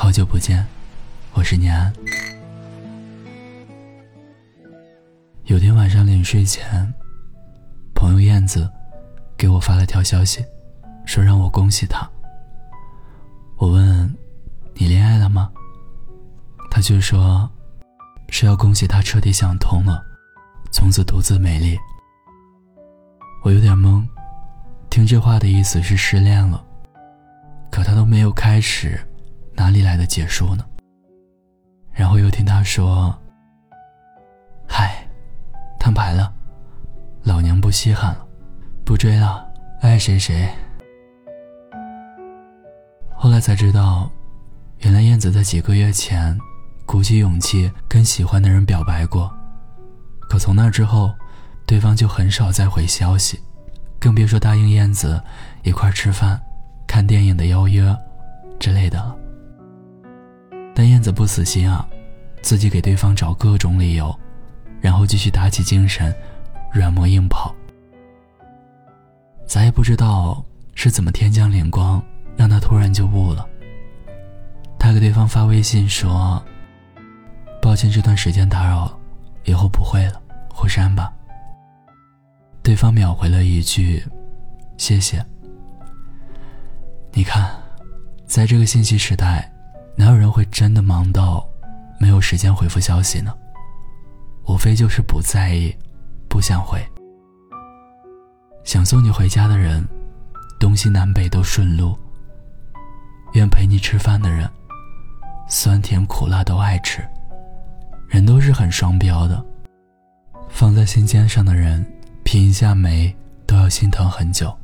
好久不见，我是念安。有天晚上临睡前，朋友燕子给我发了条消息，说让我恭喜她。我问：“你恋爱了吗？”她却说：“是要恭喜她彻底想通了，从此独自美丽。”我有点懵，听这话的意思是失恋了，可她都没有开始。哪里来的结束呢？然后又听他说：“嗨，摊牌了，老娘不稀罕了，不追了，爱谁谁。”后来才知道，原来燕子在几个月前鼓起勇气跟喜欢的人表白过，可从那之后，对方就很少再回消息，更别说答应燕子一块吃饭、看电影的邀约之类的了。但燕子不死心啊，自己给对方找各种理由，然后继续打起精神，软磨硬泡。咱也不知道是怎么天降灵光，让他突然就悟了。他给对方发微信说：“抱歉，这段时间打扰，以后不会了，互删吧。”对方秒回了一句：“谢谢。”你看，在这个信息时代。哪有人会真的忙到没有时间回复消息呢？无非就是不在意，不想回。想送你回家的人，东西南北都顺路。愿陪你吃饭的人，酸甜苦辣都爱吃。人都是很双标的，放在心尖上的人，品一下美都要心疼很久。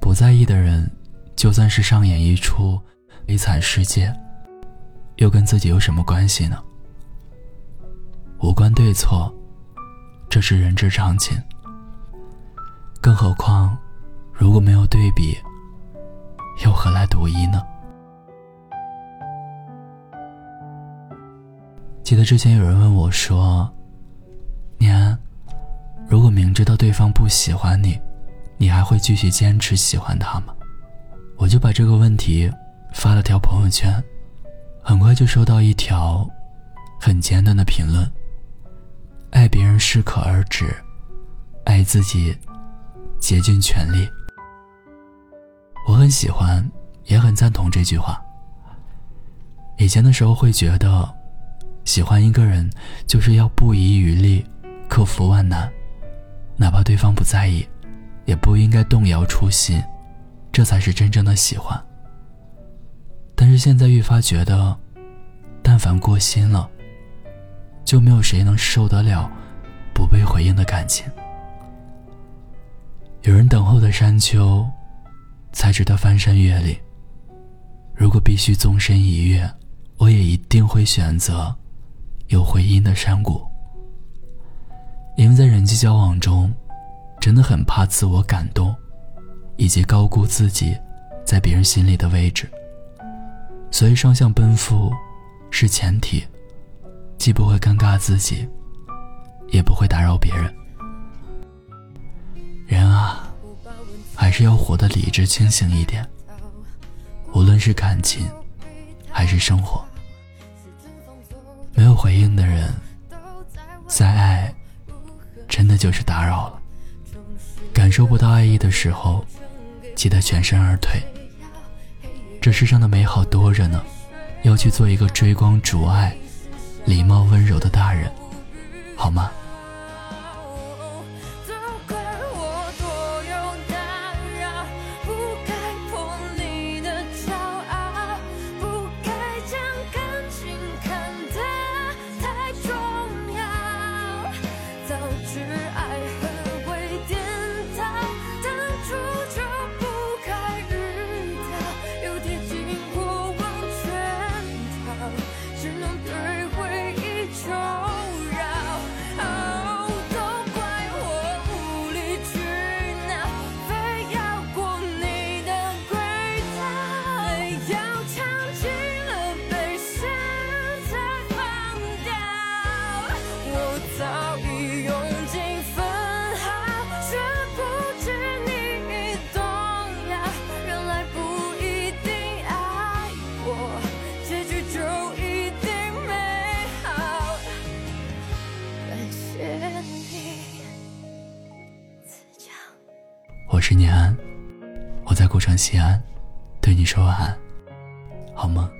不在意的人，就算是上演一出。悲惨世界，又跟自己有什么关系呢？无关对错，这是人之常情。更何况，如果没有对比，又何来独一呢？记得之前有人问我说：“念安，如果明知道对方不喜欢你，你还会继续坚持喜欢他吗？”我就把这个问题。发了条朋友圈，很快就收到一条很简短的评论：“爱别人适可而止，爱自己竭尽全力。”我很喜欢，也很赞同这句话。以前的时候会觉得，喜欢一个人就是要不遗余力，克服万难，哪怕对方不在意，也不应该动摇初心，这才是真正的喜欢。但是现在愈发觉得，但凡过心了，就没有谁能受得了不被回应的感情。有人等候的山丘，才值得翻山越岭。如果必须纵身一跃，我也一定会选择有回音的山谷。因为在人际交往中，真的很怕自我感动，以及高估自己在别人心里的位置。所以，双向奔赴是前提，既不会尴尬自己，也不会打扰别人。人啊，还是要活得理智清醒一点。无论是感情，还是生活，没有回应的人，再爱，真的就是打扰了。感受不到爱意的时候，记得全身而退。这世上的美好多着呢，要去做一个追光逐爱、礼貌温柔的大人，好吗？我是念安，我在古城西安，对你说晚安，好吗。